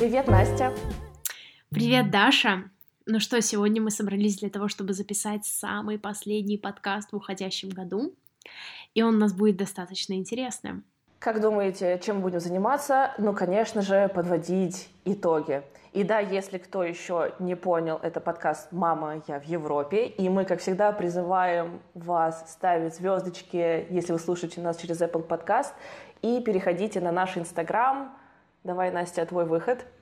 Привет, Настя. Привет, Даша. Ну что, сегодня мы собрались для того, чтобы записать самый последний подкаст в уходящем году, и он у нас будет достаточно интересным. Как думаете, чем будем заниматься? Ну, конечно же, подводить итоги. И да, если кто еще не понял, это подкаст «Мама, я в Европе», и мы, как всегда, призываем вас ставить звездочки, если вы слушаете нас через Apple Podcast, и переходите на наш Инстаграм. Давай, Настя, твой выход –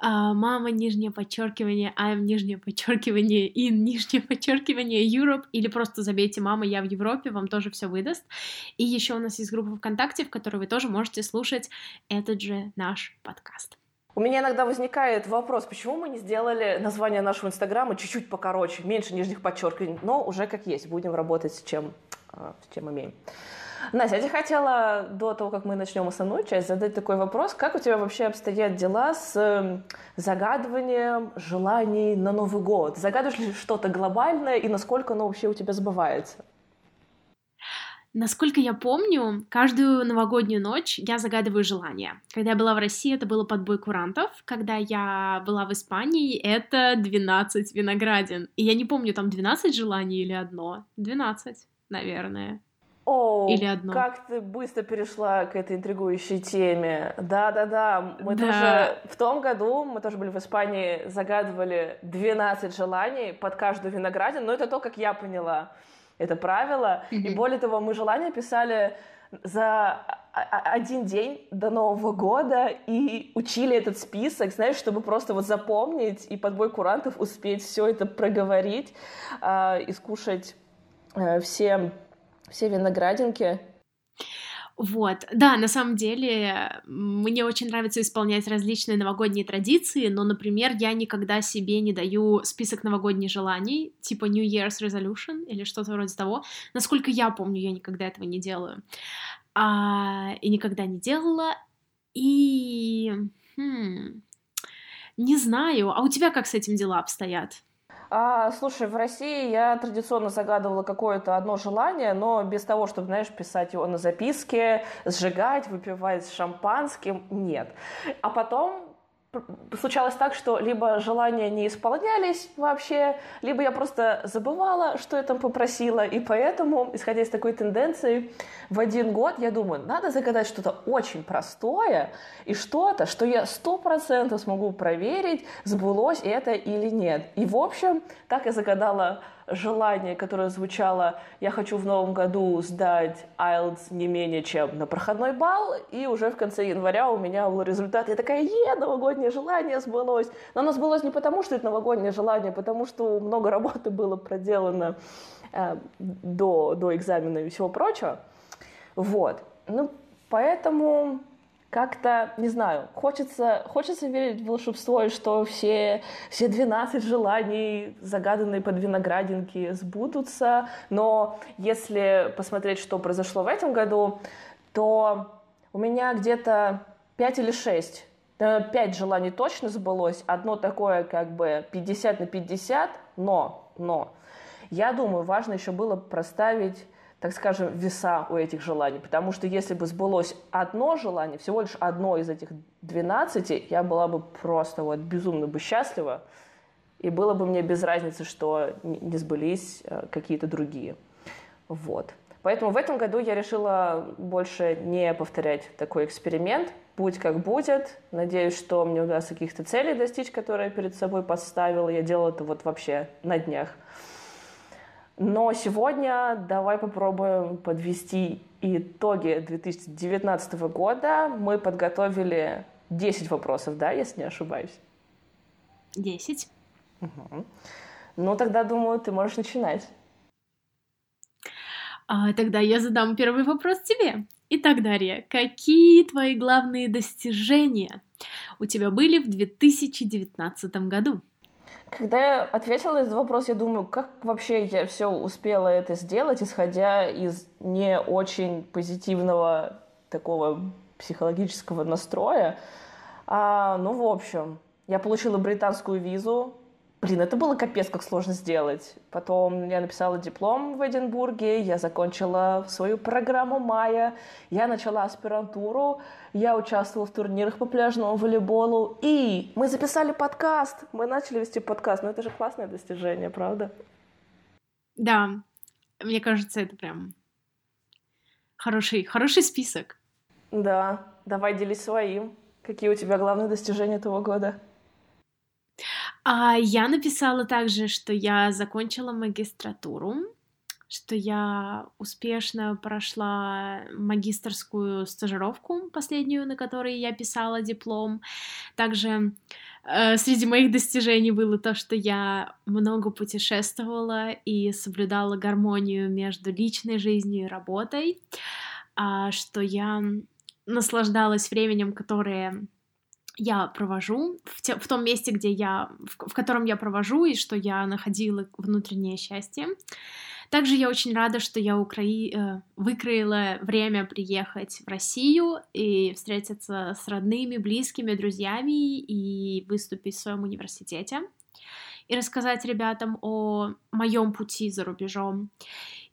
а, мама, нижнее подчеркивание, I'm, нижнее подчеркивание, in, нижнее подчеркивание, Europe, или просто забейте мама, я в Европе, вам тоже все выдаст. И еще у нас есть группа ВКонтакте, в которой вы тоже можете слушать этот же наш подкаст. У меня иногда возникает вопрос, почему мы не сделали название нашего инстаграма чуть-чуть покороче, меньше нижних подчеркиваний, но уже как есть, будем работать с чем, а, с чем имеем. Настя, я тебе хотела до того, как мы начнем основную часть, задать такой вопрос. Как у тебя вообще обстоят дела с эм, загадыванием желаний на Новый год? Загадываешь ли что-то глобальное и насколько оно вообще у тебя сбывается? Насколько я помню, каждую новогоднюю ночь я загадываю желание. Когда я была в России, это было под бой курантов. Когда я была в Испании, это 12 виноградин. И я не помню, там 12 желаний или одно. 12, наверное. О, Или одно. как ты быстро перешла к этой интригующей теме. Да-да-да, мы да. тоже в том году, мы тоже были в Испании, загадывали 12 желаний под каждую виноградину, но это то, как я поняла это правило. Mm-hmm. И более того, мы желания писали за один день до Нового года и учили этот список, знаешь, чтобы просто вот запомнить и под бой курантов успеть все это проговорить э, и скушать э, все все виноградинки. Вот, да, на самом деле мне очень нравится исполнять различные новогодние традиции, но, например, я никогда себе не даю список новогодних желаний, типа New Year's Resolution или что-то вроде того. Насколько я помню, я никогда этого не делаю. А, и никогда не делала. И... Хм, не знаю. А у тебя как с этим дела обстоят? А, слушай, в России я традиционно загадывала какое-то одно желание, но без того, чтобы, знаешь, писать его на записке, сжигать, выпивать с шампанским, нет. А потом случалось так, что либо желания не исполнялись вообще, либо я просто забывала, что я там попросила, и поэтому, исходя из такой тенденции, в один год я думаю, надо загадать что-то очень простое и что-то, что я сто процентов смогу проверить, сбылось это или нет. И, в общем, так я загадала желание, которое звучало «я хочу в новом году сдать IELTS не менее чем на проходной балл», и уже в конце января у меня был результат. Я такая «е, новогоднее желание сбылось». Но оно сбылось не потому, что это новогоднее желание, а потому что много работы было проделано э, до, до экзамена и всего прочего. Вот. Ну, поэтому как-то, не знаю, хочется, хочется верить в волшебство, и что все, все 12 желаний, загаданные под виноградинки, сбудутся. Но если посмотреть, что произошло в этом году, то у меня где-то 5 или 6 пять желаний точно сбылось. Одно такое как бы 50 на 50, но, но я думаю, важно еще было проставить так скажем, веса у этих желаний. Потому что если бы сбылось одно желание, всего лишь одно из этих 12, я была бы просто вот безумно бы счастлива. И было бы мне без разницы, что не сбылись э, какие-то другие. Вот. Поэтому в этом году я решила больше не повторять такой эксперимент. Будь как будет. Надеюсь, что мне удастся каких-то целей достичь, которые я перед собой поставила. Я делала это вот вообще на днях. Но сегодня давай попробуем подвести итоги 2019 года. Мы подготовили 10 вопросов, да, если не ошибаюсь? 10. Угу. Ну, тогда, думаю, ты можешь начинать. А, тогда я задам первый вопрос тебе. Итак, Дарья, какие твои главные достижения у тебя были в 2019 году? Когда я ответила на этот вопрос, я думаю, как вообще я все успела это сделать, исходя из не очень позитивного такого психологического настроя. А, ну, в общем, я получила британскую визу, Блин, это было капец, как сложно сделать. Потом я написала диплом в Эдинбурге, я закончила свою программу Майя, я начала аспирантуру, я участвовала в турнирах по пляжному волейболу, и мы записали подкаст, мы начали вести подкаст. Ну это же классное достижение, правда? Да, мне кажется, это прям хороший, хороший список. Да, давай делись своим. Какие у тебя главные достижения этого года? А я написала также, что я закончила магистратуру, что я успешно прошла магистрскую стажировку последнюю, на которой я писала диплом. Также э, среди моих достижений было то, что я много путешествовала и соблюдала гармонию между личной жизнью и работой, а, что я наслаждалась временем, которое я провожу, в, те, в том месте, где я, в, в котором я провожу, и что я находила внутреннее счастье. Также я очень рада, что я украи... Э, выкроила время приехать в Россию и встретиться с родными, близкими, друзьями и выступить в своем университете и рассказать ребятам о моем пути за рубежом.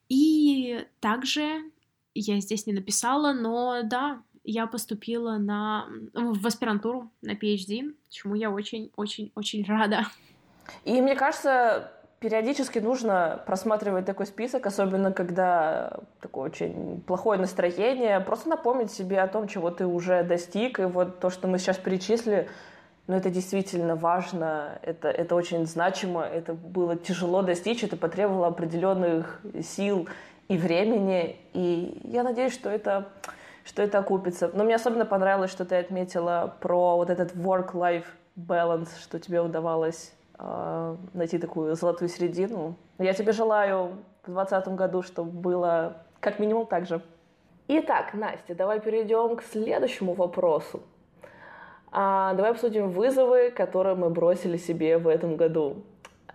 И также я здесь не написала, но да, я поступила на, в аспирантуру на PhD, чему я очень-очень-очень рада. И мне кажется, периодически нужно просматривать такой список, особенно когда такое очень плохое настроение, просто напомнить себе о том, чего ты уже достиг, и вот то, что мы сейчас перечислили, ну, это действительно важно, это, это очень значимо, это было тяжело достичь, это потребовало определенных сил и времени, и я надеюсь, что это что это окупится. Но мне особенно понравилось, что ты отметила про вот этот work-life balance, что тебе удавалось э, найти такую золотую середину. Я тебе желаю в 2020 году, чтобы было как минимум так же. Итак, Настя, давай перейдем к следующему вопросу. А, давай обсудим вызовы, которые мы бросили себе в этом году.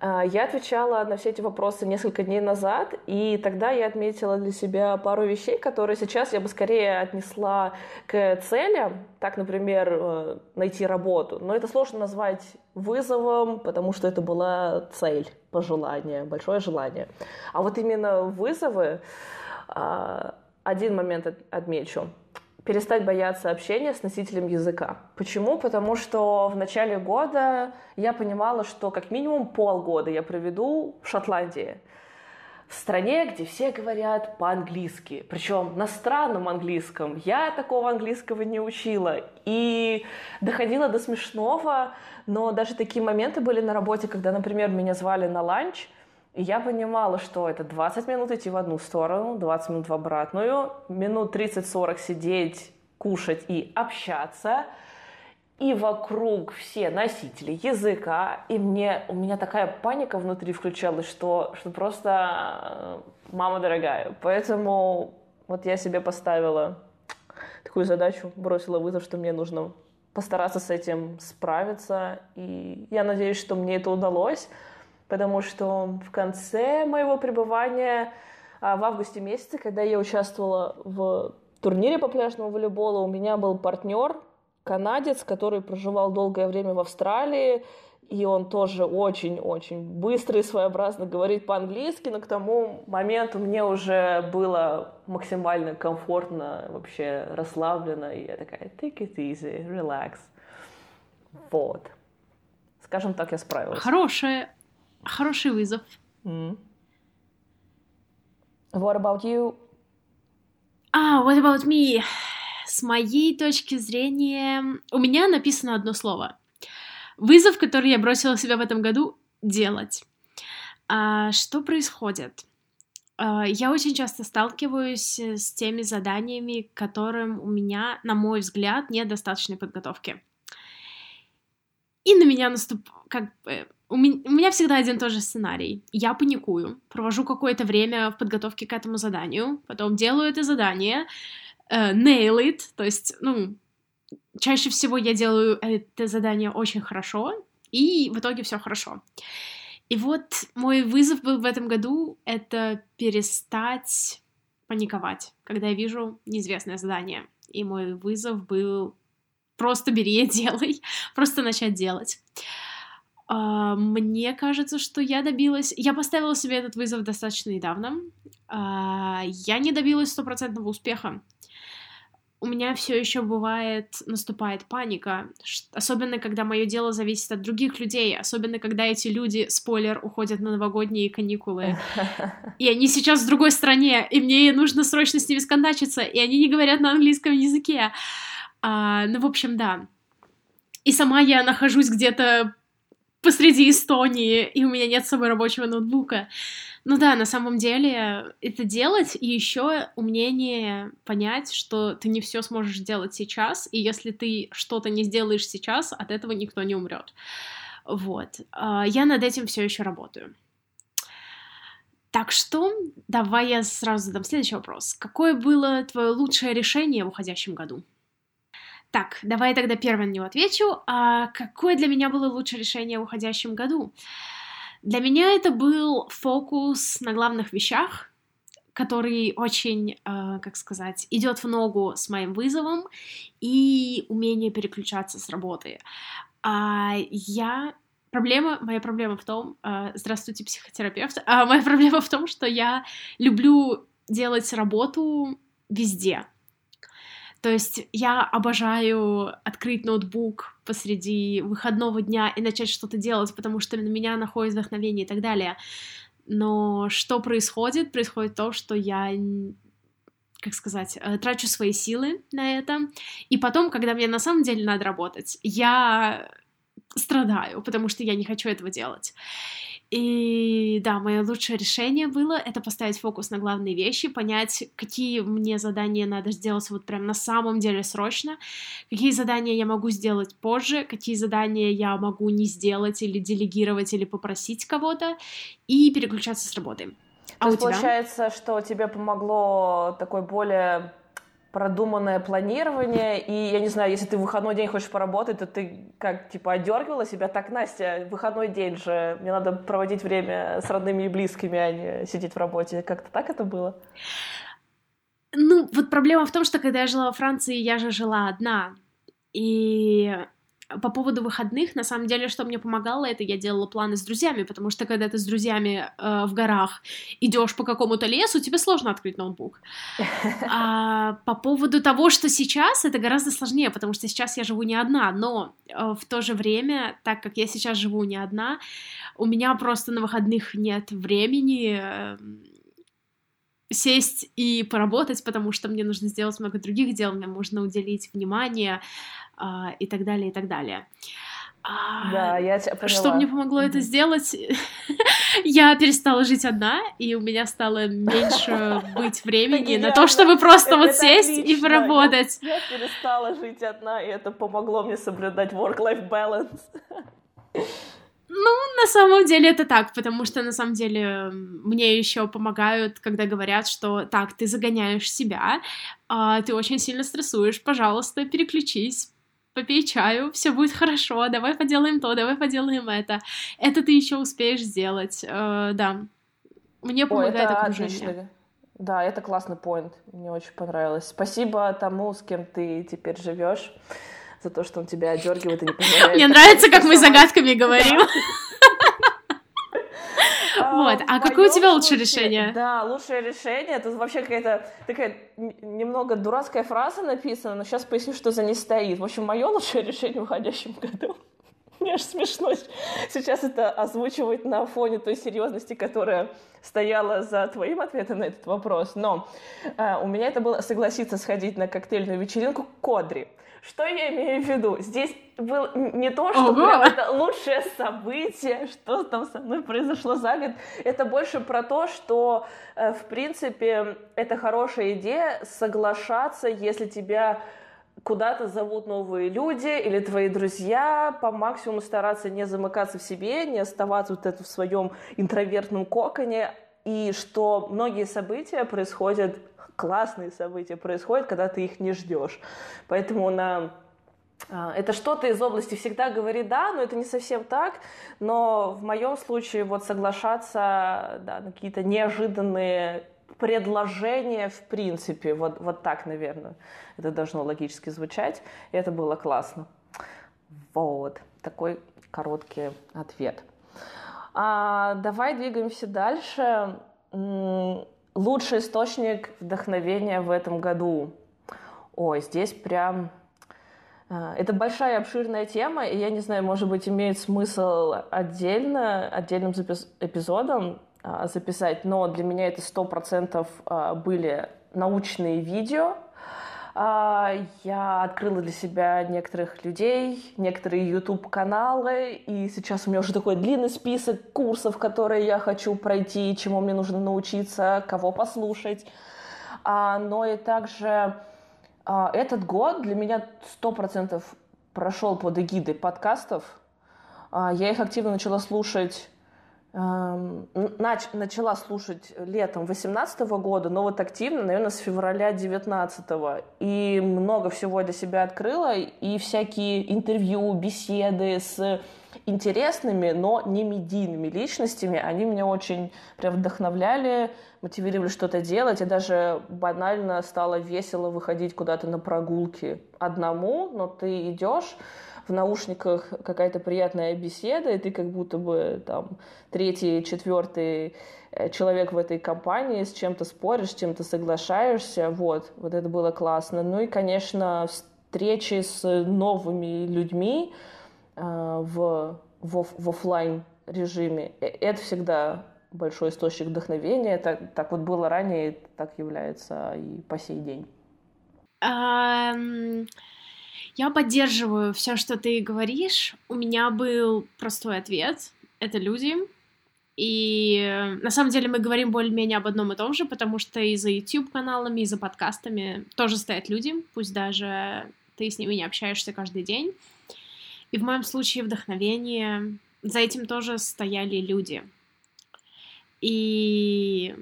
А, я отвечала на все эти вопросы несколько дней назад, и тогда я отметила для себя пару вещей, которые сейчас я бы скорее отнесла к целям. Так, например, э, найти работу. Но это сложно назвать вызовом, потому что это была цель, пожелание, большое желание. А вот именно вызовы, а, один момент отмечу перестать бояться общения с носителем языка. Почему? Потому что в начале года я понимала, что как минимум полгода я проведу в Шотландии. В стране, где все говорят по-английски, причем на странном английском. Я такого английского не учила. И доходила до смешного, но даже такие моменты были на работе, когда, например, меня звали на ланч – я понимала, что это 20 минут идти в одну сторону, 20 минут в обратную, минут 30-40 сидеть, кушать и общаться. И вокруг все носители языка, и мне, у меня такая паника внутри включалась, что, что просто э, мама дорогая. Поэтому вот я себе поставила такую задачу, бросила вызов, что мне нужно постараться с этим справиться. И я надеюсь, что мне это удалось потому что в конце моего пребывания а, в августе месяце, когда я участвовала в турнире по пляжному волейболу, у меня был партнер, канадец, который проживал долгое время в Австралии, и он тоже очень-очень быстро и своеобразно говорит по-английски, но к тому моменту мне уже было максимально комфортно, вообще расслабленно, и я такая, take it easy, relax. Вот. Скажем так, я справилась. Хорошая, Хороший вызов. Mm. What about you? А, what about me? С моей точки зрения, у меня написано одно слово. Вызов, который я бросила себя в этом году, делать. А, что происходит? А, я очень часто сталкиваюсь с теми заданиями, которым у меня, на мой взгляд, недостаточной подготовки. И на меня наступ... как бы у меня, у меня всегда один и тот же сценарий. Я паникую, провожу какое-то время в подготовке к этому заданию, потом делаю это задание, uh, nail it, то есть, ну, чаще всего я делаю это задание очень хорошо, и в итоге все хорошо. И вот мой вызов был в этом году — это перестать паниковать, когда я вижу неизвестное задание. И мой вызов был просто бери и делай, просто начать делать. Uh, мне кажется, что я добилась... Я поставила себе этот вызов достаточно недавно. Uh, я не добилась стопроцентного успеха у меня все еще бывает, наступает паника, особенно когда мое дело зависит от других людей, особенно когда эти люди, спойлер, уходят на новогодние каникулы, и они сейчас в другой стране, и мне нужно срочно с ними скандачиться, и они не говорят на английском языке. А, ну, в общем, да. И сама я нахожусь где-то посреди Эстонии, и у меня нет с собой рабочего ноутбука. Ну да, на самом деле это делать, и еще умение понять, что ты не все сможешь сделать сейчас, и если ты что-то не сделаешь сейчас, от этого никто не умрет. Вот. А, я над этим все еще работаю. Так что давай я сразу задам следующий вопрос. Какое было твое лучшее решение в уходящем году? Так, давай тогда первое на него отвечу. А какое для меня было лучшее решение в уходящем году? Для меня это был фокус на главных вещах, который очень, э, как сказать, идет в ногу с моим вызовом и умение переключаться с работы. А я проблема, моя проблема в том, э, здравствуйте, психотерапевт, а моя проблема в том, что я люблю делать работу везде. То есть я обожаю открыть ноутбук посреди выходного дня и начать что-то делать, потому что на меня находит вдохновение и так далее. Но что происходит? Происходит то, что я как сказать, э, трачу свои силы на это, и потом, когда мне на самом деле надо работать, я страдаю, потому что я не хочу этого делать. И да, мое лучшее решение было это поставить фокус на главные вещи, понять, какие мне задания надо сделать вот прям на самом деле срочно, какие задания я могу сделать позже, какие задания я могу не сделать или делегировать или попросить кого-то, и переключаться с работы. А То у тебя? получается, что тебе помогло такой более продуманное планирование, и я не знаю, если ты в выходной день хочешь поработать, то ты как, типа, одергивала себя, так, Настя, выходной день же, мне надо проводить время с родными и близкими, а не сидеть в работе. Как-то так это было? Ну, вот проблема в том, что когда я жила во Франции, я же жила одна, и по поводу выходных, на самом деле, что мне помогало, это я делала планы с друзьями, потому что когда ты с друзьями э, в горах идешь по какому-то лесу, тебе сложно открыть ноутбук. А по поводу того, что сейчас, это гораздо сложнее, потому что сейчас я живу не одна, но э, в то же время, так как я сейчас живу не одна, у меня просто на выходных нет времени э, сесть и поработать, потому что мне нужно сделать много других дел, мне нужно уделить внимание, и так далее, и так далее. А, да, я тебя поняла. Что мне помогло mm-hmm. это сделать? я перестала жить одна, и у меня стало меньше быть времени на то, чтобы просто вот сесть и поработать. Я перестала жить одна, и это помогло мне соблюдать work-life balance. Ну, на самом деле это так, потому что на самом деле мне еще помогают, когда говорят, что так, ты загоняешь себя, а, ты очень сильно стрессуешь, пожалуйста, переключись, попей чаю, все будет хорошо, давай поделаем то, давай поделаем это. Это ты еще успеешь сделать, э, да. Мне помогает это окружение. Отлично. Да, это классный поинт, мне очень понравилось. Спасибо тому, с кем ты теперь живешь, за то, что он тебя одергивает и не позволяет. Мне нравится, как мы загадками говорим. Вот, а какое у тебя лучшее решение? Да, лучшее решение, это вообще какая-то такая немного дурацкая фраза написана, но сейчас поясню, что за ней стоит. В общем, мое лучшее решение в уходящем году мне аж смешно сейчас это озвучивать на фоне той серьезности, которая стояла за твоим ответом на этот вопрос. Но э, у меня это было согласиться сходить на коктейльную вечеринку Кодри. Что я имею в виду? Здесь было не то, что прям это лучшее событие, что там со мной произошло за год. Это больше про то, что, э, в принципе, это хорошая идея соглашаться, если тебя куда-то зовут новые люди или твои друзья, по максимуму стараться не замыкаться в себе, не оставаться вот это в своем интровертном коконе, и что многие события происходят классные события происходят, когда ты их не ждешь. Поэтому на а, это что-то из области всегда говорит да, но это не совсем так. Но в моем случае вот соглашаться да, на какие-то неожиданные предложения в принципе, вот, вот так, наверное, это должно логически звучать. И это было классно. Вот. Такой короткий ответ. А, давай двигаемся дальше. Лучший источник вдохновения в этом году. Ой, здесь прям... А, это большая обширная тема, и я не знаю, может быть, имеет смысл отдельно, отдельным эпизодом а, записать, но для меня это сто процентов а, были научные видео, я открыла для себя некоторых людей, некоторые YouTube-каналы, и сейчас у меня уже такой длинный список курсов, которые я хочу пройти, чему мне нужно научиться, кого послушать. А, но и также а, этот год для меня сто процентов прошел под эгидой подкастов. Я их активно начала слушать нач, начала слушать летом 18 года, но вот активно, наверное, с февраля 19 -го. И много всего для себя открыла, и всякие интервью, беседы с интересными, но не медийными личностями, они меня очень прям вдохновляли, мотивировали что-то делать, и даже банально стало весело выходить куда-то на прогулки одному, но ты идешь, в наушниках какая-то приятная беседа, и ты как будто бы там третий, четвертый э, человек в этой компании, с чем-то споришь, с чем-то соглашаешься, вот, вот это было классно. Ну и, конечно, встречи с новыми людьми э, в, в, в офлайн режиме, э, это всегда большой источник вдохновения. Так, так вот было ранее, так является и по сей день. Я поддерживаю все, что ты говоришь. У меня был простой ответ. Это люди. И на самом деле мы говорим более-менее об одном и том же, потому что и за YouTube-каналами, и за подкастами тоже стоят люди, пусть даже ты с ними не общаешься каждый день. И в моем случае вдохновение, за этим тоже стояли люди. И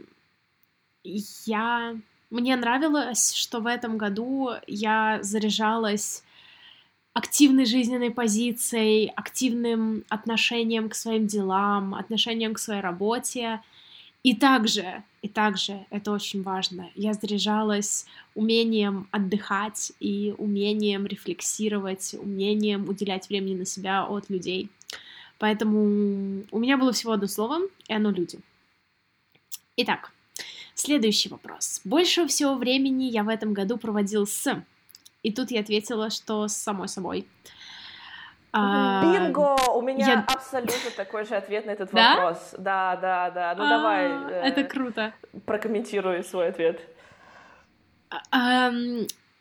я... Мне нравилось, что в этом году я заряжалась активной жизненной позицией, активным отношением к своим делам, отношением к своей работе. И также, и также, это очень важно, я заряжалась умением отдыхать и умением рефлексировать, умением уделять времени на себя от людей. Поэтому у меня было всего одно слово, и оно люди. Итак, следующий вопрос. Больше всего времени я в этом году проводил с и тут я ответила, что с самой собой. А, Бинго! У меня я... абсолютно такой же ответ на этот да? вопрос. Да, да, да. Ну а, давай. Э, это круто. Прокомментируй свой ответ. А,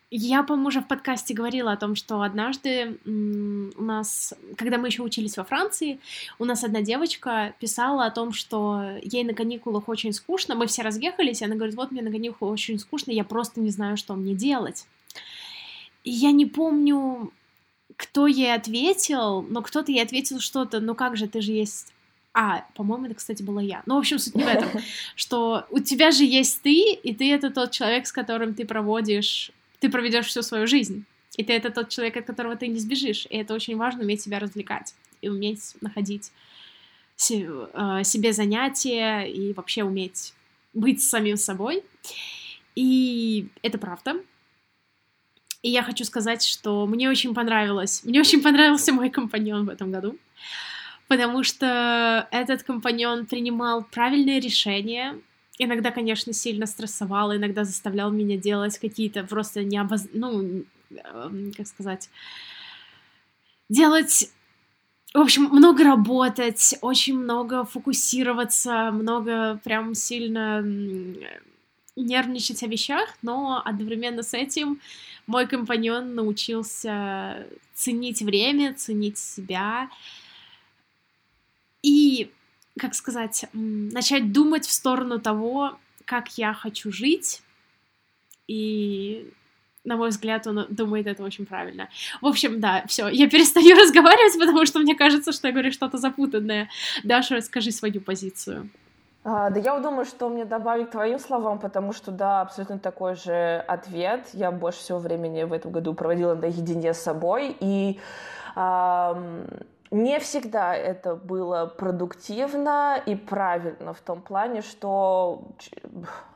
я, по-моему, уже в подкасте говорила о том, что однажды у нас, когда мы еще учились во Франции, у нас одна девочка писала о том, что ей на каникулах очень скучно. Мы все разъехались, и она говорит, вот мне на каникулах очень скучно, я просто не знаю, что мне делать. И я не помню, кто ей ответил, но кто-то ей ответил что-то, ну как же, ты же есть... А, по-моему, это, кстати, была я. Ну, в общем, суть не в этом, что у тебя же есть ты, и ты это тот человек, с которым ты проводишь, ты проведешь всю свою жизнь. И ты это тот человек, от которого ты не сбежишь. И это очень важно, уметь себя развлекать и уметь находить э, себе занятия и вообще уметь быть самим собой. И это правда. И я хочу сказать, что мне очень понравилось, мне очень понравился мой компаньон в этом году, потому что этот компаньон принимал правильные решения, иногда, конечно, сильно стрессовал, иногда заставлял меня делать какие-то просто необоз... ну, эм, как сказать, делать в общем, много работать, очень много фокусироваться, много прям сильно нервничать о вещах, но одновременно с этим мой компаньон научился ценить время, ценить себя и, как сказать, начать думать в сторону того, как я хочу жить. И, на мой взгляд, он думает это очень правильно. В общем, да, все, я перестаю разговаривать, потому что мне кажется, что я говорю что-то запутанное. Даша, расскажи свою позицию. А, да я думаю, что мне добавить к твоим словам, потому что, да, абсолютно такой же ответ. Я больше всего времени в этом году проводила наедине с собой, и эм, не всегда это было продуктивно и правильно в том плане, что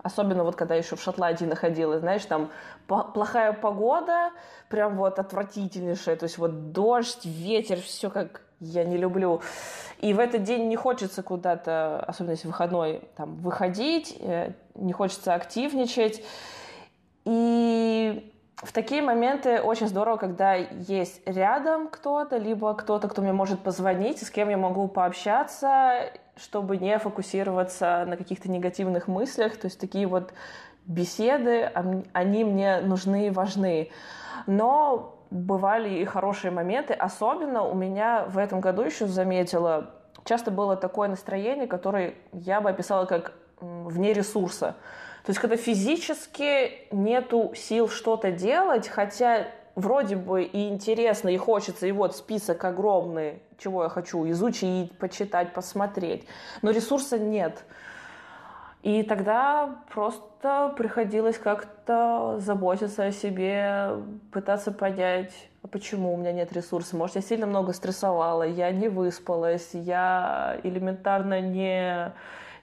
особенно вот когда еще в Шотландии находилась, знаешь, там плохая погода, прям вот отвратительнейшая, то есть вот дождь, ветер, все как я не люблю. И в этот день не хочется куда-то, особенно если выходной, там, выходить, э, не хочется активничать. И в такие моменты очень здорово, когда есть рядом кто-то, либо кто-то, кто мне может позвонить, с кем я могу пообщаться, чтобы не фокусироваться на каких-то негативных мыслях. То есть такие вот беседы, они мне нужны и важны. Но бывали и хорошие моменты. Особенно у меня в этом году еще заметила, часто было такое настроение, которое я бы описала как вне ресурса. То есть, когда физически нету сил что-то делать, хотя вроде бы и интересно, и хочется, и вот список огромный, чего я хочу изучить, почитать, посмотреть, но ресурса нет. И тогда просто приходилось как-то заботиться о себе, пытаться понять, а почему у меня нет ресурса. Может, я сильно много стрессовала, я не выспалась, я элементарно не,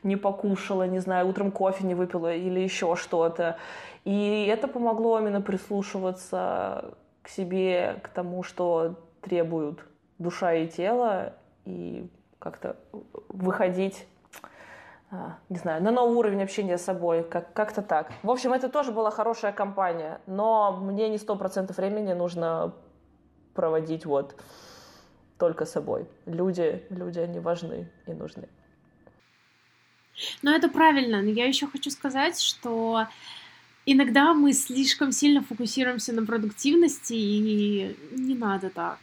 не покушала, не знаю, утром кофе не выпила или еще что-то. И это помогло именно прислушиваться к себе, к тому, что требуют душа и тело, и как-то выходить не знаю, на новый уровень общения с собой, как- как-то так. В общем, это тоже была хорошая компания, но мне не сто процентов времени нужно проводить вот только собой. Люди, люди, они важны и нужны. Но это правильно, но я еще хочу сказать, что иногда мы слишком сильно фокусируемся на продуктивности, и не надо так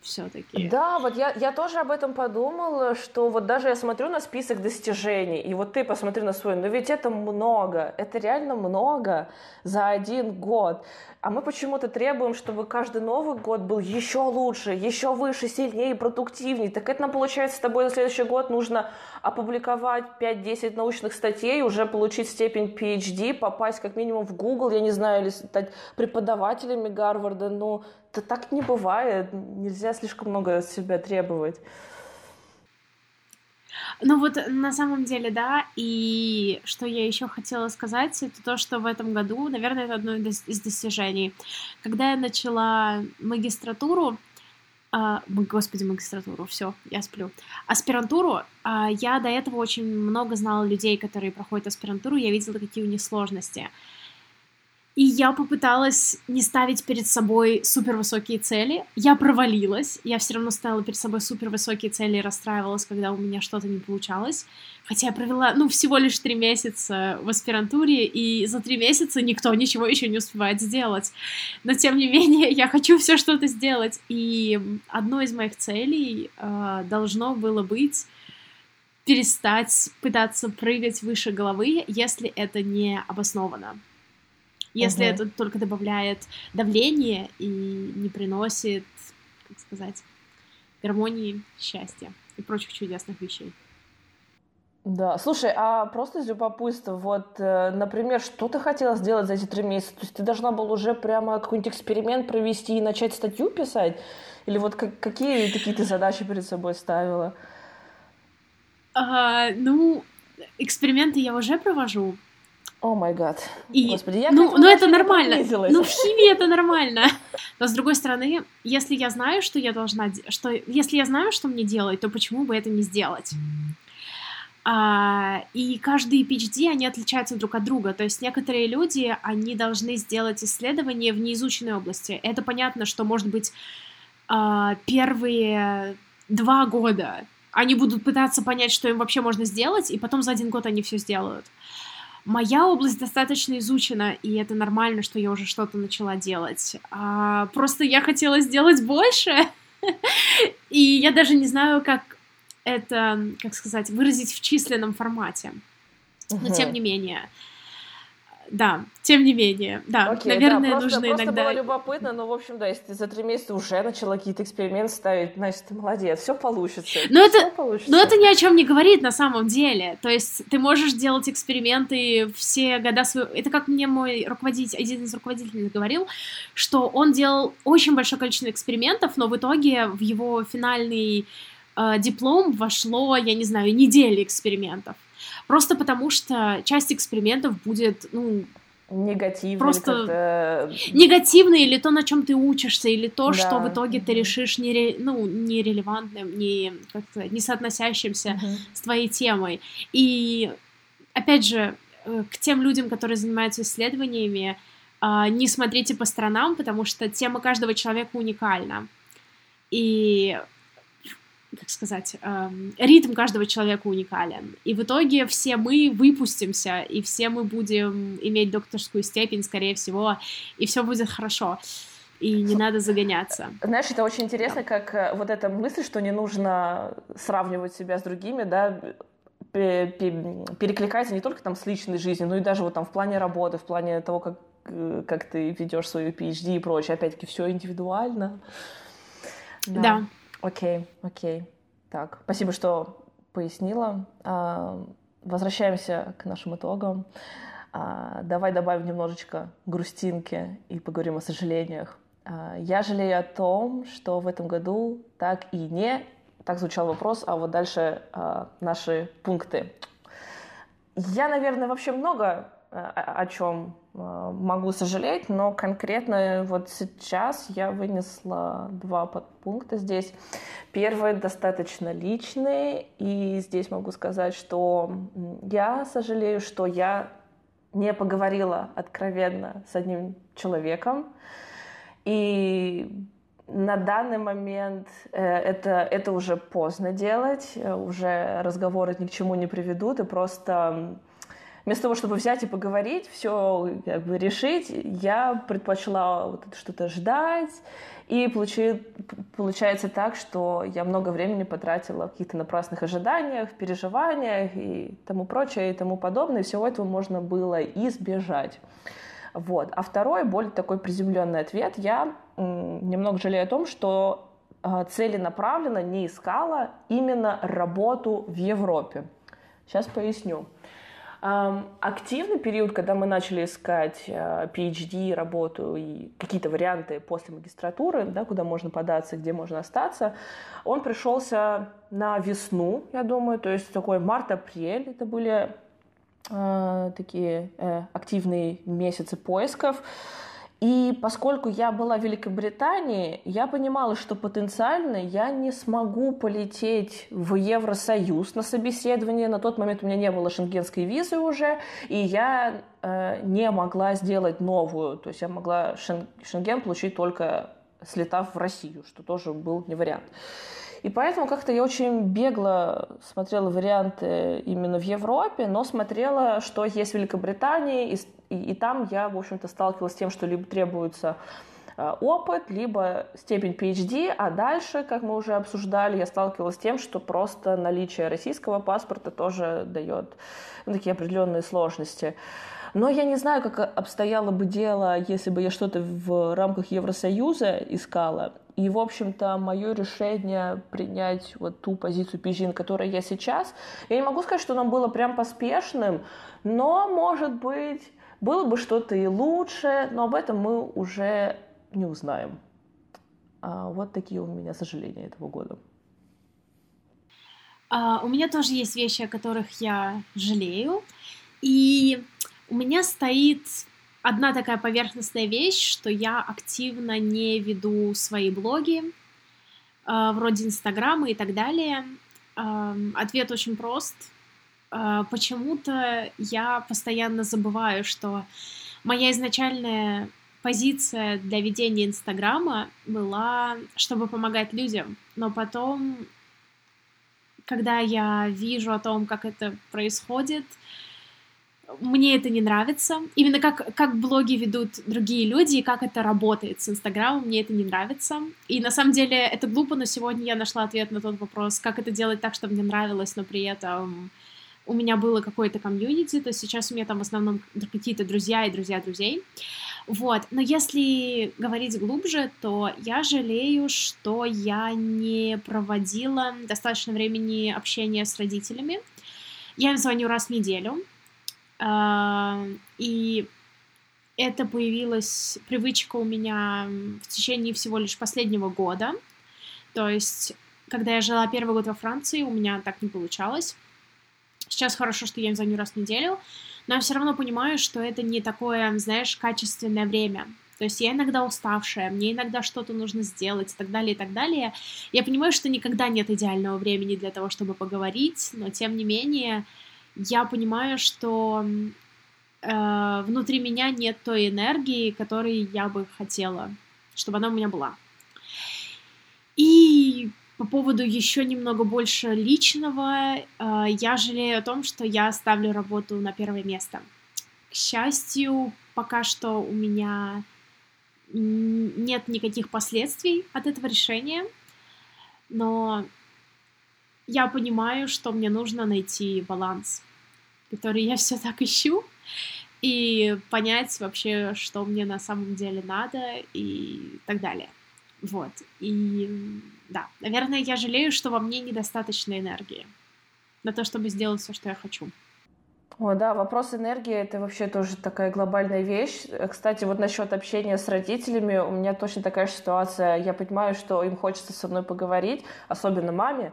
все-таки. Да, вот я, я тоже об этом подумала, что вот даже я смотрю на список достижений, и вот ты посмотри на свой, но ведь это много, это реально много за один год. А мы почему-то требуем, чтобы каждый Новый год был еще лучше, еще выше, сильнее, продуктивнее. Так это нам, получается, с тобой на следующий год нужно опубликовать 5-10 научных статей, уже получить степень PhD, попасть как минимум в Google, я не знаю, или стать преподавателями Гарварда. Ну, это так не бывает. Нельзя слишком много от себя требовать. Ну вот на самом деле, да, и что я еще хотела сказать, это то, что в этом году, наверное, это одно из достижений. Когда я начала магистратуру, а, господи, магистратуру, все, я сплю. Аспирантуру, а, я до этого очень много знала людей, которые проходят аспирантуру, я видела, какие у них сложности. И я попыталась не ставить перед собой супервысокие цели. Я провалилась. Я все равно ставила перед собой супервысокие цели и расстраивалась, когда у меня что-то не получалось. Хотя я провела, ну, всего лишь три месяца в аспирантуре, и за три месяца никто ничего еще не успевает сделать. Но, тем не менее, я хочу все что-то сделать. И одной из моих целей э, должно было быть перестать пытаться прыгать выше головы, если это не обосновано если угу. это только добавляет давление и не приносит, как сказать, гармонии, счастья и прочих чудесных вещей. Да, слушай, а просто из любопытства, вот, э, например, что ты хотела сделать за эти три месяца? То есть ты должна была уже прямо какой-нибудь эксперимент провести и начать статью писать? Или вот как, какие такие ты задачи перед собой ставила? А, ну, эксперименты я уже провожу, о май гад. Господи, я ну, ну это нормально. Ну, в химии это нормально. Но с другой стороны, если я знаю, что я должна... Что, если я знаю, что мне делать, то почему бы это не сделать? А, и каждый PhD, они отличаются друг от друга. То есть некоторые люди, они должны сделать исследование в неизученной области. Это понятно, что, может быть, а, первые два года они будут пытаться понять, что им вообще можно сделать, и потом за один год они все сделают. Моя область достаточно изучена, и это нормально, что я уже что-то начала делать. А, просто я хотела сделать больше, и я даже не знаю, как это, как сказать, выразить в численном формате. Но тем не менее, да, тем не менее, да, Окей, наверное, да, просто, нужно просто иногда... было любопытно, но, в общем, да, если ты за три месяца уже начала какие-то эксперименты ставить, значит, ты молодец, все получится. Но это, получится. но это ни о чем не говорит на самом деле. То есть ты можешь делать эксперименты все года своего... Это как мне мой руководитель, один из руководителей говорил, что он делал очень большое количество экспериментов, но в итоге в его финальный э, диплом вошло, я не знаю, недели экспериментов. Просто потому что часть экспериментов будет, ну, негативный. Просто негативный или то, на чем ты учишься, или то, да. что в итоге ты решишь нере... ну, нерелевантным, не, как сказать, не соотносящимся uh-huh. с твоей темой. И опять же, э, к тем людям, которые занимаются исследованиями, а, не смотрите по сторонам, потому что тема каждого человека уникальна. И как сказать, эм, ритм каждого человека уникален. И в итоге все мы выпустимся, и все мы будем иметь докторскую степень, скорее всего, и все будет хорошо. И не надо загоняться. Знаешь, это очень интересно, да. как э, вот эта мысль, что не нужно сравнивать себя с другими, да, перекликается не только там с личной жизнью, но и даже вот там в плане работы, в плане того, как, э, как ты ведешь свою PhD и прочее. Опять-таки, все индивидуально. Да. да. Окей, окей. Так, спасибо, что пояснила. А, возвращаемся к нашим итогам. А, давай добавим немножечко грустинки и поговорим о сожалениях. А, я жалею о том, что в этом году так и не... Так звучал вопрос, а вот дальше наши пункты. Я, наверное, вообще много о чем могу сожалеть, но конкретно вот сейчас я вынесла два подпункта здесь. Первый достаточно личный, и здесь могу сказать, что я сожалею, что я не поговорила откровенно с одним человеком, и на данный момент э, это, это уже поздно делать, э, уже разговоры ни к чему не приведут, и просто вместо того, чтобы взять и поговорить, все как бы решить, я предпочла вот что-то ждать, и получи, получается так, что я много времени потратила в каких-то напрасных ожиданиях, переживаниях и тому прочее, и тому подобное, и всего этого можно было избежать. Вот. А второй, более такой приземленный ответ, я немного жалею о том, что а, целенаправленно не искала именно работу в Европе. Сейчас поясню. Активный период, когда мы начали искать э, PhD, работу и какие-то варианты после магистратуры, да, куда можно податься, где можно остаться, он пришелся на весну, я думаю, то есть такой март-апрель, это были э, такие э, активные месяцы поисков. И поскольку я была в Великобритании, я понимала, что потенциально я не смогу полететь в Евросоюз на собеседование. На тот момент у меня не было шенгенской визы уже, и я э, не могла сделать новую. То есть я могла шен, шенген получить только слетав в Россию, что тоже был не вариант. И поэтому как-то я очень бегло смотрела варианты именно в Европе, но смотрела, что есть в Великобритании, и, и, и там я, в общем-то, сталкивалась с тем, что либо требуется э, опыт, либо степень PhD, а дальше, как мы уже обсуждали, я сталкивалась с тем, что просто наличие российского паспорта тоже дает ну, такие определенные сложности. Но я не знаю, как обстояло бы дело, если бы я что-то в рамках Евросоюза искала. И, в общем-то, мое решение принять вот ту позицию PG, которой я сейчас, я не могу сказать, что оно было прям поспешным, но, может быть, было бы что-то и лучше, но об этом мы уже не узнаем. А вот такие у меня сожаления этого года. Uh, у меня тоже есть вещи, о которых я жалею. И у меня стоит одна такая поверхностная вещь, что я активно не веду свои блоги, э, вроде Инстаграма и так далее. Ответ очень прост. Э, почему-то я постоянно забываю, что моя изначальная позиция для ведения Инстаграма была, чтобы помогать людям. Но потом, когда я вижу о том, как это происходит, мне это не нравится. Именно как, как блоги ведут другие люди и как это работает с Инстаграмом, мне это не нравится. И на самом деле это глупо, но сегодня я нашла ответ на тот вопрос, как это делать так, чтобы мне нравилось, но при этом у меня было какое-то комьюнити, то сейчас у меня там в основном какие-то друзья и друзья друзей. Вот, но если говорить глубже, то я жалею, что я не проводила достаточно времени общения с родителями. Я им звоню раз в неделю, а, и это появилась привычка у меня в течение всего лишь последнего года. То есть, когда я жила первый год во Франции, у меня так не получалось. Сейчас хорошо, что я им звоню раз в неделю. но я все равно понимаю, что это не такое, знаешь, качественное время. То есть я иногда уставшая, мне иногда что-то нужно сделать и так далее, и так далее. Я понимаю, что никогда нет идеального времени для того, чтобы поговорить, но тем не менее я понимаю, что э, внутри меня нет той энергии, которой я бы хотела, чтобы она у меня была. И по поводу еще немного больше личного, э, я жалею о том, что я ставлю работу на первое место. К счастью, пока что у меня нет никаких последствий от этого решения, но я понимаю, что мне нужно найти баланс, который я все так ищу, и понять вообще, что мне на самом деле надо и так далее. Вот. И да, наверное, я жалею, что во мне недостаточно энергии на то, чтобы сделать все, что я хочу. О, да, вопрос энергии — это вообще тоже такая глобальная вещь. Кстати, вот насчет общения с родителями, у меня точно такая же ситуация. Я понимаю, что им хочется со мной поговорить, особенно маме,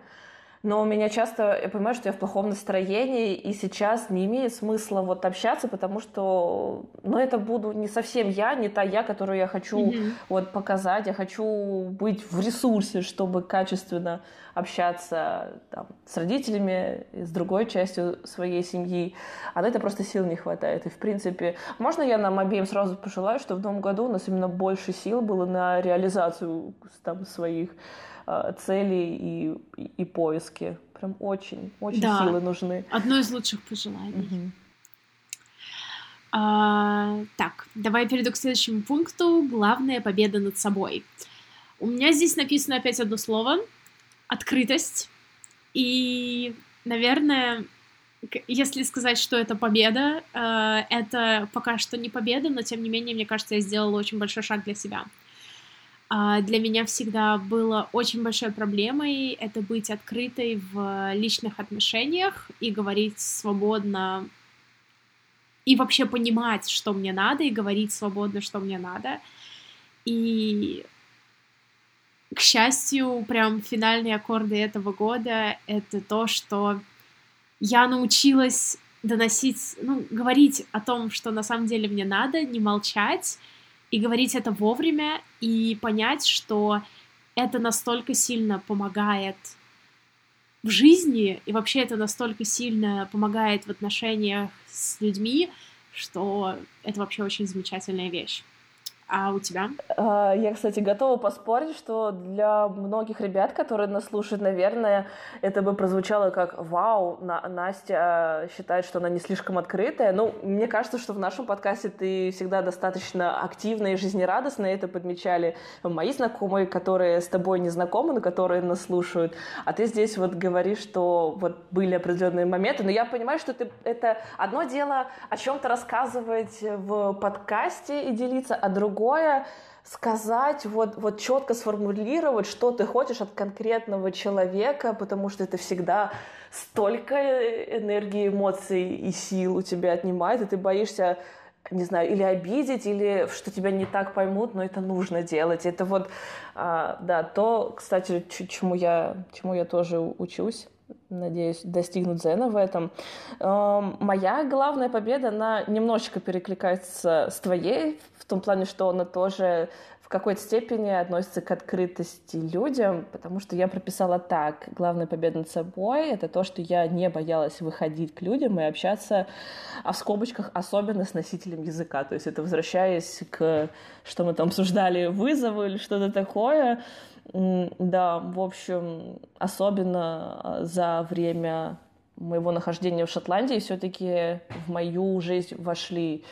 но у меня часто, я понимаю, что я в плохом настроении, и сейчас не имеет смысла вот общаться, потому что, ну, это буду не совсем я, не та я, которую я хочу mm-hmm. вот показать, я хочу быть в ресурсе, чтобы качественно общаться там, с родителями, с другой частью своей семьи, а на это просто сил не хватает. И, в принципе, можно я нам обеим сразу пожелаю, что в новом году у нас именно больше сил было на реализацию там, своих э, целей и, и, и поиски. Прям очень, очень да. силы нужны. Одно из лучших пожеланий. Угу. А, так, давай перейду к следующему пункту. Главная победа над собой. У меня здесь написано опять одно слово. Открытость. И, наверное, если сказать, что это победа, э, это пока что не победа, но тем не менее, мне кажется, я сделала очень большой шаг для себя. А, для меня всегда было очень большой проблемой это быть открытой в личных отношениях и говорить свободно и вообще понимать, что мне надо, и говорить свободно, что мне надо. И, к счастью, прям финальные аккорды этого года — это то, что я научилась доносить, ну, говорить о том, что на самом деле мне надо, не молчать, и говорить это вовремя, и понять, что это настолько сильно помогает в жизни, и вообще это настолько сильно помогает в отношениях с людьми, что это вообще очень замечательная вещь. А у тебя? А, я, кстати, готова поспорить, что для многих ребят, которые нас слушают, наверное, это бы прозвучало как «Вау, Настя считает, что она не слишком открытая». Ну, мне кажется, что в нашем подкасте ты всегда достаточно активная и жизнерадостная. Это подмечали мои знакомые, которые с тобой не знакомы, но которые нас слушают. А ты здесь вот говоришь, что вот были определенные моменты. Но я понимаю, что ты, это одно дело о чем-то рассказывать в подкасте и делиться, а другое другое сказать, вот, вот четко сформулировать, что ты хочешь от конкретного человека, потому что это всегда столько энергии, эмоций и сил у тебя отнимает, и ты боишься не знаю, или обидеть, или что тебя не так поймут, но это нужно делать. Это вот, а, да, то, кстати, чему я, чему я тоже учусь надеюсь, достигнуть дзена в этом. Эм, моя главная победа, она немножечко перекликается с твоей, в том плане, что она тоже в какой-то степени относится к открытости людям, потому что я прописала так. Главная победа над собой — это то, что я не боялась выходить к людям и общаться, а в скобочках особенно с носителем языка. То есть это возвращаясь к, что мы там обсуждали, вызовы или что-то такое — да, в общем, особенно а, за время моего нахождения в Шотландии все-таки в мою жизнь вошли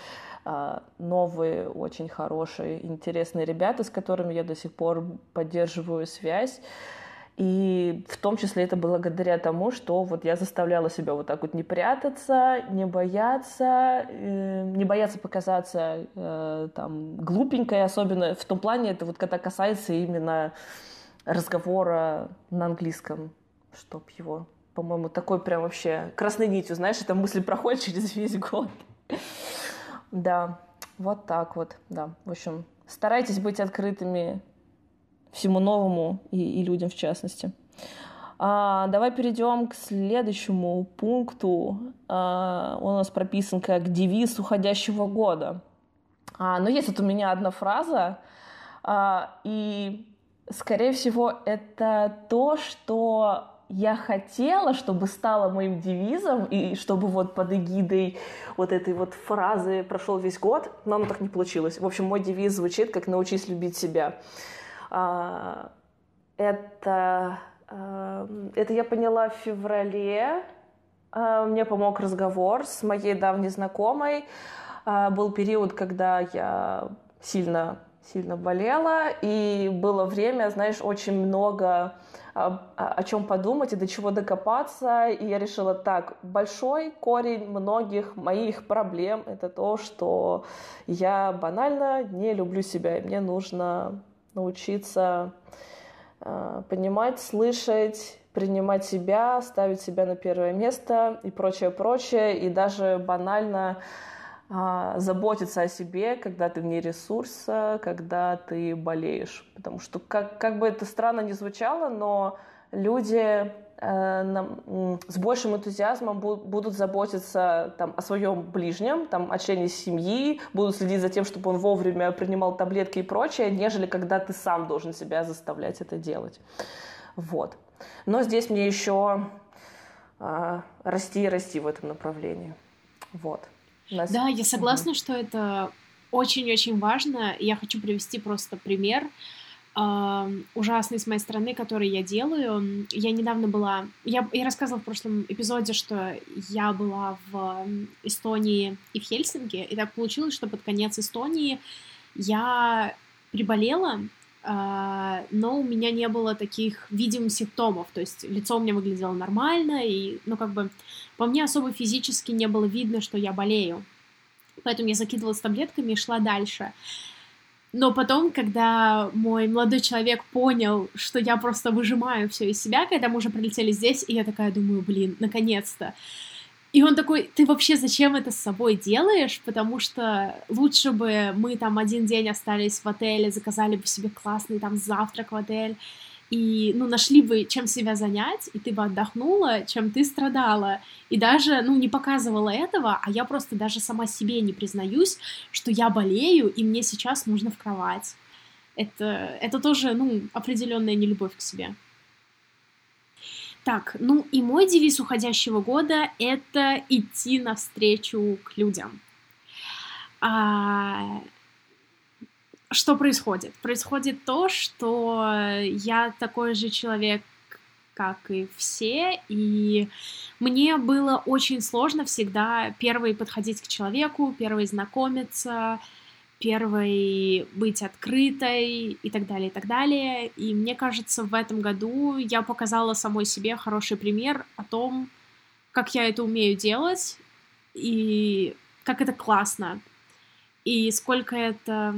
а, новые, очень хорошие, интересные ребята, с которыми я до сих пор поддерживаю связь. И в том числе это благодаря тому, что вот я заставляла себя вот так вот не прятаться, не бояться, э, не бояться показаться э, там глупенькой, особенно в том плане, это вот когда касается именно разговора на английском, чтоб его, по-моему, такой прям вообще красной нитью, знаешь, эта мысль проходит через весь год. Да, вот так вот, да. В общем, старайтесь быть открытыми всему новому и, и людям в частности. А, давай перейдем к следующему пункту. А, он у нас прописан как девиз уходящего года. А, но есть вот у меня одна фраза, а, и, скорее всего, это то, что я хотела, чтобы стало моим девизом, и чтобы вот под эгидой вот этой вот фразы прошел весь год, но оно так не получилось. В общем, мой девиз звучит как «научись любить себя». А, это, а, это я поняла в феврале. А, мне помог разговор с моей давней знакомой. Был период, когда я сильно сильно болела, и было время, знаешь, очень много а, а, о чем подумать и до чего докопаться. И я решила так, большой корень многих моих проблем — это то, что я банально не люблю себя, и мне нужно научиться э, понимать, слышать, принимать себя, ставить себя на первое место и прочее, прочее, и даже банально а, заботиться о себе, когда ты вне ресурса, когда ты болеешь. Потому что, как, как бы это странно ни звучало, но люди с большим энтузиазмом будут, заботиться там, о своем ближнем, там, о члене семьи, будут следить за тем, чтобы он вовремя принимал таблетки и прочее, нежели когда ты сам должен себя заставлять это делать. Вот. Но здесь мне еще э, расти и расти в этом направлении. Вот. Нас... Да, я согласна, угу. что это очень-очень важно. Я хочу привести просто пример э, ужасный с моей стороны, который я делаю. Я недавно была... Я, я рассказывала в прошлом эпизоде, что я была в Эстонии и в Хельсинки, и так получилось, что под конец Эстонии я приболела, Uh, но у меня не было таких видимых симптомов, то есть лицо у меня выглядело нормально, и, ну, как бы, по мне особо физически не было видно, что я болею. Поэтому я закидывалась таблетками и шла дальше. Но потом, когда мой молодой человек понял, что я просто выжимаю все из себя, когда мы уже прилетели здесь, и я такая думаю, блин, наконец-то. И он такой, ты вообще зачем это с собой делаешь? Потому что лучше бы мы там один день остались в отеле, заказали бы себе классный там завтрак в отель, и, ну, нашли бы, чем себя занять, и ты бы отдохнула, чем ты страдала. И даже, ну, не показывала этого, а я просто даже сама себе не признаюсь, что я болею, и мне сейчас нужно в кровать. Это, это тоже, ну, определенная нелюбовь к себе. Так, ну и мой девиз уходящего года — это идти навстречу к людям. А, что происходит? Происходит то, что я такой же человек, как и все, и мне было очень сложно всегда первый подходить к человеку, первый знакомиться, первой быть открытой и так далее, и так далее. И мне кажется, в этом году я показала самой себе хороший пример о том, как я это умею делать и как это классно, и сколько это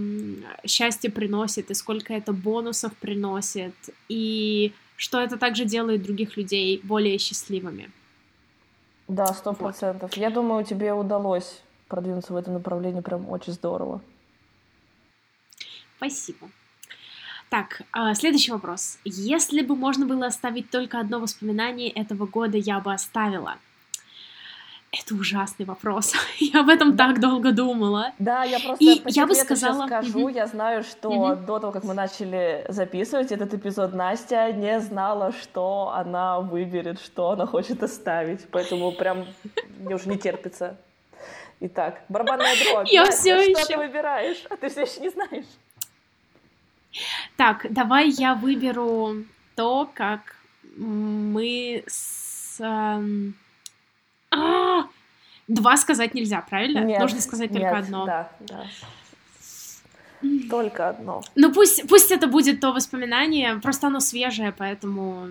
счастья приносит, и сколько это бонусов приносит, и что это также делает других людей более счастливыми. Да, сто процентов. Вот. Я думаю, тебе удалось продвинуться в этом направлении прям очень здорово. Спасибо. Так, а, следующий вопрос. Если бы можно было оставить только одно воспоминание этого года, я бы оставила. Это ужасный вопрос. я об этом да. так долго думала. Да, я просто и по я бы сказала... скажу. Я знаю, что до того, как мы начали записывать этот эпизод, Настя не знала, что она выберет, что она хочет оставить. Поэтому прям мне уже не терпится. Итак, барабанная дробь. Я Настя, все что еще... ты выбираешь? А ты все еще не знаешь. Так, давай я выберу то, как мы с... А! Два сказать нельзя, правильно? Нет, Нужно сказать только нет, одно. Да, да. Только одно. Ну пусть, пусть это будет то воспоминание, просто оно свежее, поэтому,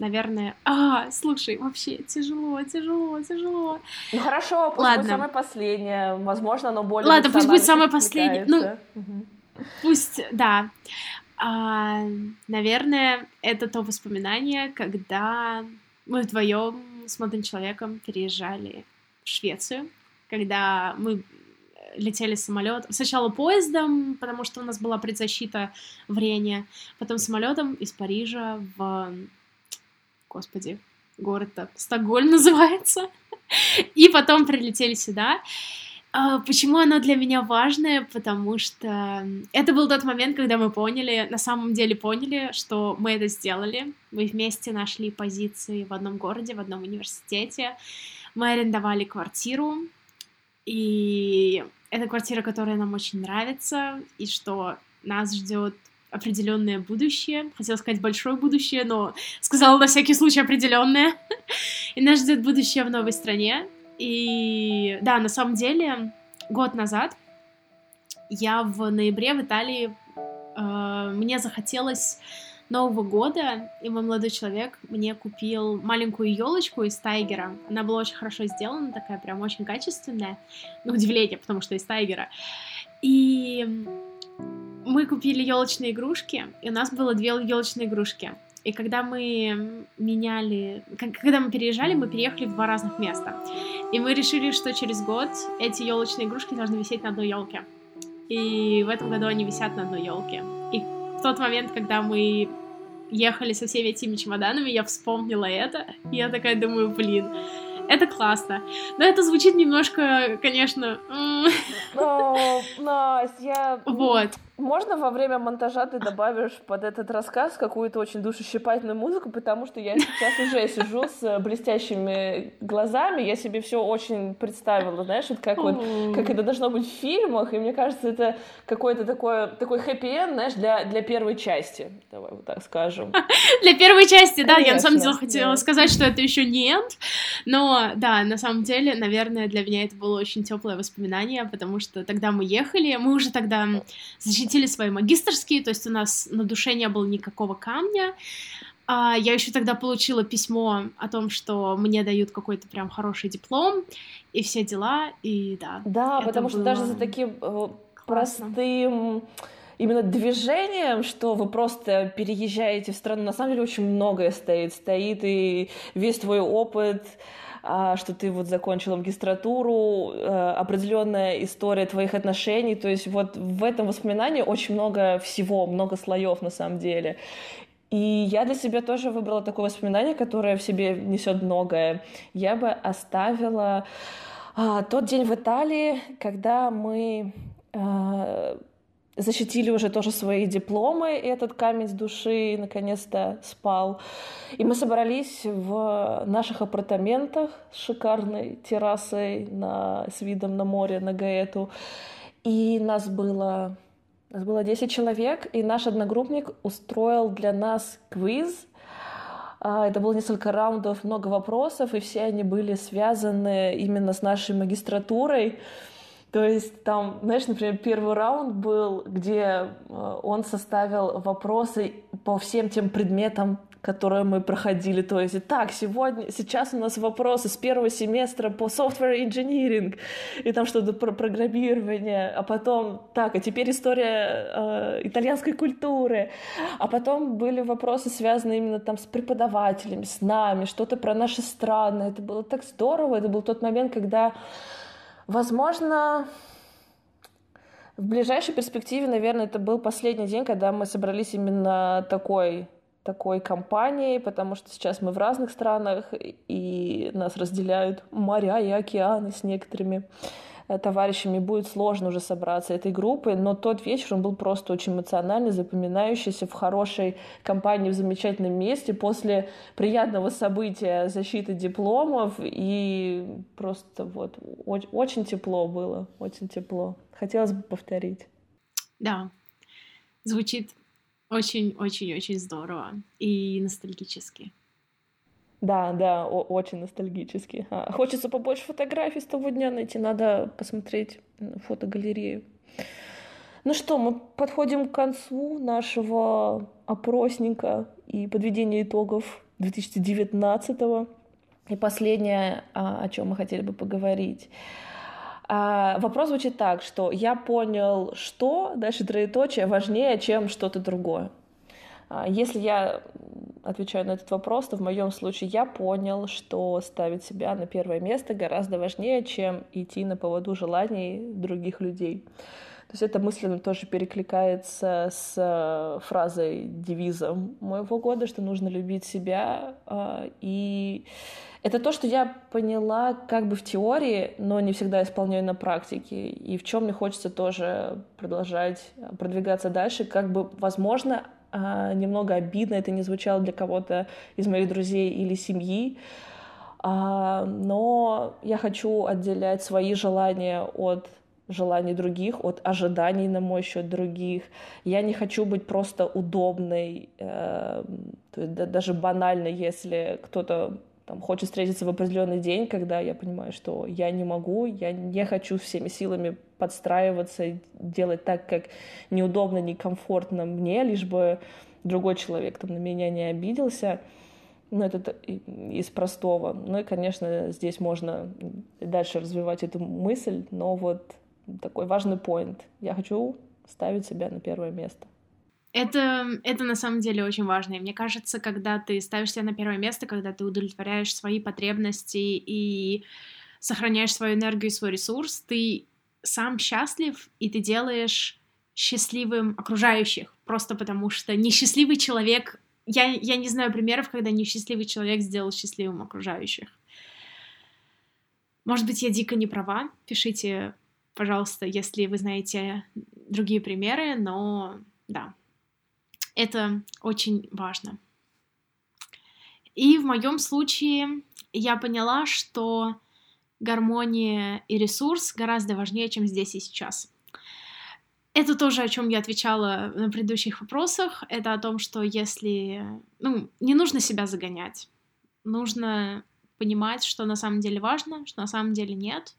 наверное... А, слушай, вообще тяжело, тяжело, тяжело. Ну хорошо, пусть Ладно. будет самое последнее. Возможно, оно более Ладно, пусть будет самое последнее. Ну, угу. Пусть, да. А, наверное, это то воспоминание, когда мы вдвоем с молодым человеком переезжали в Швецию, когда мы летели самолет. Сначала поездом, потому что у нас была предзащита в Рене, потом самолетом из Парижа в господи, город-то Стокгольм называется. И потом прилетели сюда. А, почему оно для меня важное? Потому что это был тот момент, когда мы поняли, на самом деле поняли, что мы это сделали. Мы вместе нашли позиции в одном городе, в одном университете. Мы арендовали квартиру, и это квартира, которая нам очень нравится, и что нас ждет определенное будущее. Хотела сказать большое будущее, но сказала на всякий случай определенное. И нас ждет будущее в новой стране. И да, на самом деле, год назад я в ноябре в Италии э, мне захотелось Нового года, и мой молодой человек мне купил маленькую елочку из Тайгера. Она была очень хорошо сделана, такая прям очень качественная, на удивление, потому что из Тайгера. И мы купили елочные игрушки, и у нас было две елочные игрушки. И когда мы меняли, когда мы переезжали, мы переехали в два разных места. И мы решили, что через год эти елочные игрушки должны висеть на одной елке. И в этом году они висят на одной елке. И в тот момент, когда мы ехали со всеми этими чемоданами, я вспомнила это, и я такая думаю, блин, это классно. Но это звучит немножко, конечно... О, Настя, я... Вот. Можно во время монтажа ты добавишь под этот рассказ какую-то очень душещипательную музыку, потому что я сейчас уже сижу с блестящими глазами, я себе все очень представила, знаешь, вот как вот, как это должно быть в фильмах, и мне кажется, это какой-то такой, такой хэппи-энд, знаешь, для, для первой части, давай вот так скажем. Для первой части, да, я на самом деле хотела сказать, что это еще нет, но да, на самом деле, наверное, для меня это было очень теплое воспоминание, потому что тогда мы ехали, мы уже тогда защитили свои магистрские, то есть у нас на душе не было никакого камня. А, я еще тогда получила письмо о том, что мне дают какой-то прям хороший диплом и все дела, и да. Да, потому что даже за таким э, простым именно движением, что вы просто переезжаете в страну, на самом деле очень многое стоит. Стоит и весь твой опыт, что ты вот закончила магистратуру, э, определенная история твоих отношений, то есть вот в этом воспоминании очень много всего, много слоев на самом деле. И я для себя тоже выбрала такое воспоминание, которое в себе несет многое. Я бы оставила а, тот день в Италии, когда мы а, защитили уже тоже свои дипломы, и этот камень с души наконец-то спал. И мы собрались в наших апартаментах с шикарной террасой на, с видом на море, на Гаэту. И нас было, нас было 10 человек, и наш одногруппник устроил для нас квиз, а, это было несколько раундов, много вопросов, и все они были связаны именно с нашей магистратурой. То есть там, знаешь, например, первый раунд был, где э, он составил вопросы по всем тем предметам, которые мы проходили. То есть, так, сегодня, сейчас у нас вопросы с первого семестра по software engineering, и там что-то про программирование, а потом, так, а теперь история э, итальянской культуры, а потом были вопросы, связанные именно там с преподавателями, с нами, что-то про наши страны. Это было так здорово, это был тот момент, когда Возможно, в ближайшей перспективе, наверное, это был последний день, когда мы собрались именно такой такой компанией, потому что сейчас мы в разных странах, и нас разделяют моря и океаны с некоторыми. Э, товарищами будет сложно уже собраться этой группой, но тот вечер он был просто очень эмоциональный, запоминающийся в хорошей компании, в замечательном месте после приятного события защиты дипломов и просто вот очень тепло было, очень тепло. Хотелось бы повторить. Да, звучит очень-очень-очень здорово и ностальгически. Да, да, очень ностальгически. А, хочется побольше фотографий с того дня найти, надо посмотреть фотогалерею. Ну что, мы подходим к концу нашего опросника и подведения итогов 2019 -го. И последнее, а, о чем мы хотели бы поговорить. А, вопрос звучит так, что я понял, что дальше троеточие важнее, чем что-то другое. Если я отвечаю на этот вопрос, то в моем случае я понял, что ставить себя на первое место гораздо важнее, чем идти на поводу желаний других людей. То есть это мысленно тоже перекликается с э, фразой, девизом моего года, что нужно любить себя. А, и это то, что я поняла как бы в теории, но не всегда исполняю на практике. И в чем мне хочется тоже продолжать продвигаться дальше. Как бы, возможно, немного обидно это не звучало для кого-то из моих друзей или семьи, а, но я хочу отделять свои желания от желаний других, от ожиданий на мой счет других. Я не хочу быть просто удобной, э, даже банально, если кто-то там, хочет встретиться в определенный день, когда я понимаю, что я не могу, я не хочу всеми силами подстраиваться, делать так, как неудобно, некомфортно мне, лишь бы другой человек там на меня не обиделся. Ну, это из простого. Ну и, конечно, здесь можно дальше развивать эту мысль, но вот такой важный поинт. Я хочу ставить себя на первое место. Это, это на самом деле очень важно. И мне кажется, когда ты ставишь себя на первое место, когда ты удовлетворяешь свои потребности и сохраняешь свою энергию и свой ресурс, ты сам счастлив, и ты делаешь счастливым окружающих. Просто потому что несчастливый человек... Я, я не знаю примеров, когда несчастливый человек сделал счастливым окружающих. Может быть, я дико не права. Пишите пожалуйста, если вы знаете другие примеры, но да, это очень важно. И в моем случае я поняла, что гармония и ресурс гораздо важнее, чем здесь и сейчас. Это тоже, о чем я отвечала на предыдущих вопросах. Это о том, что если... Ну, не нужно себя загонять. Нужно понимать, что на самом деле важно, что на самом деле нет.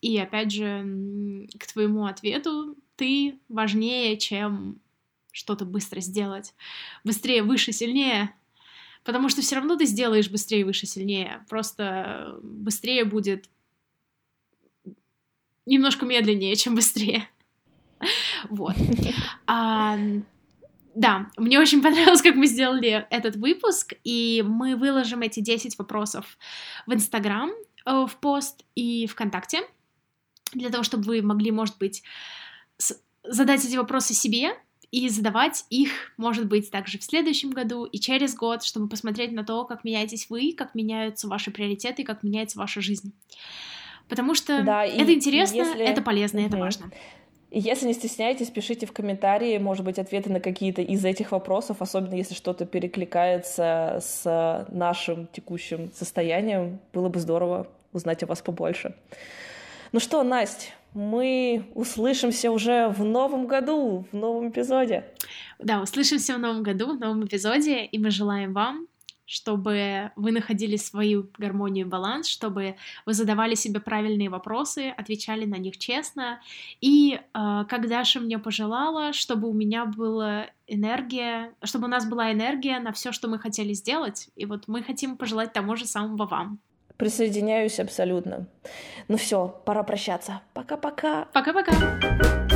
И опять же, к твоему ответу, ты важнее, чем что-то быстро сделать. Быстрее, выше, сильнее. Потому что все равно ты сделаешь быстрее, выше, сильнее. Просто быстрее будет немножко медленнее, чем быстрее. Вот. А, да, мне очень понравилось, как мы сделали этот выпуск, и мы выложим эти 10 вопросов в Инстаграм, э, в пост и ВКонтакте для того, чтобы вы могли, может быть, задать эти вопросы себе и задавать их, может быть, также в следующем году и через год, чтобы посмотреть на то, как меняетесь вы, как меняются ваши приоритеты, как меняется ваша жизнь. Потому что да, это интересно, если... это полезно, угу. это важно. если не стесняйтесь, пишите в комментарии, может быть, ответы на какие-то из этих вопросов, особенно если что-то перекликается с нашим текущим состоянием. Было бы здорово узнать о вас побольше. Ну что, Настя, мы услышимся уже в новом году, в новом эпизоде. Да, услышимся в новом году, в новом эпизоде, и мы желаем вам, чтобы вы находили свою гармонию и баланс, чтобы вы задавали себе правильные вопросы, отвечали на них честно. И э, как Даша мне пожелала, чтобы у меня была энергия, чтобы у нас была энергия на все, что мы хотели сделать. И вот мы хотим пожелать того же самого вам. Присоединяюсь абсолютно. Ну все, пора прощаться. Пока-пока. Пока-пока.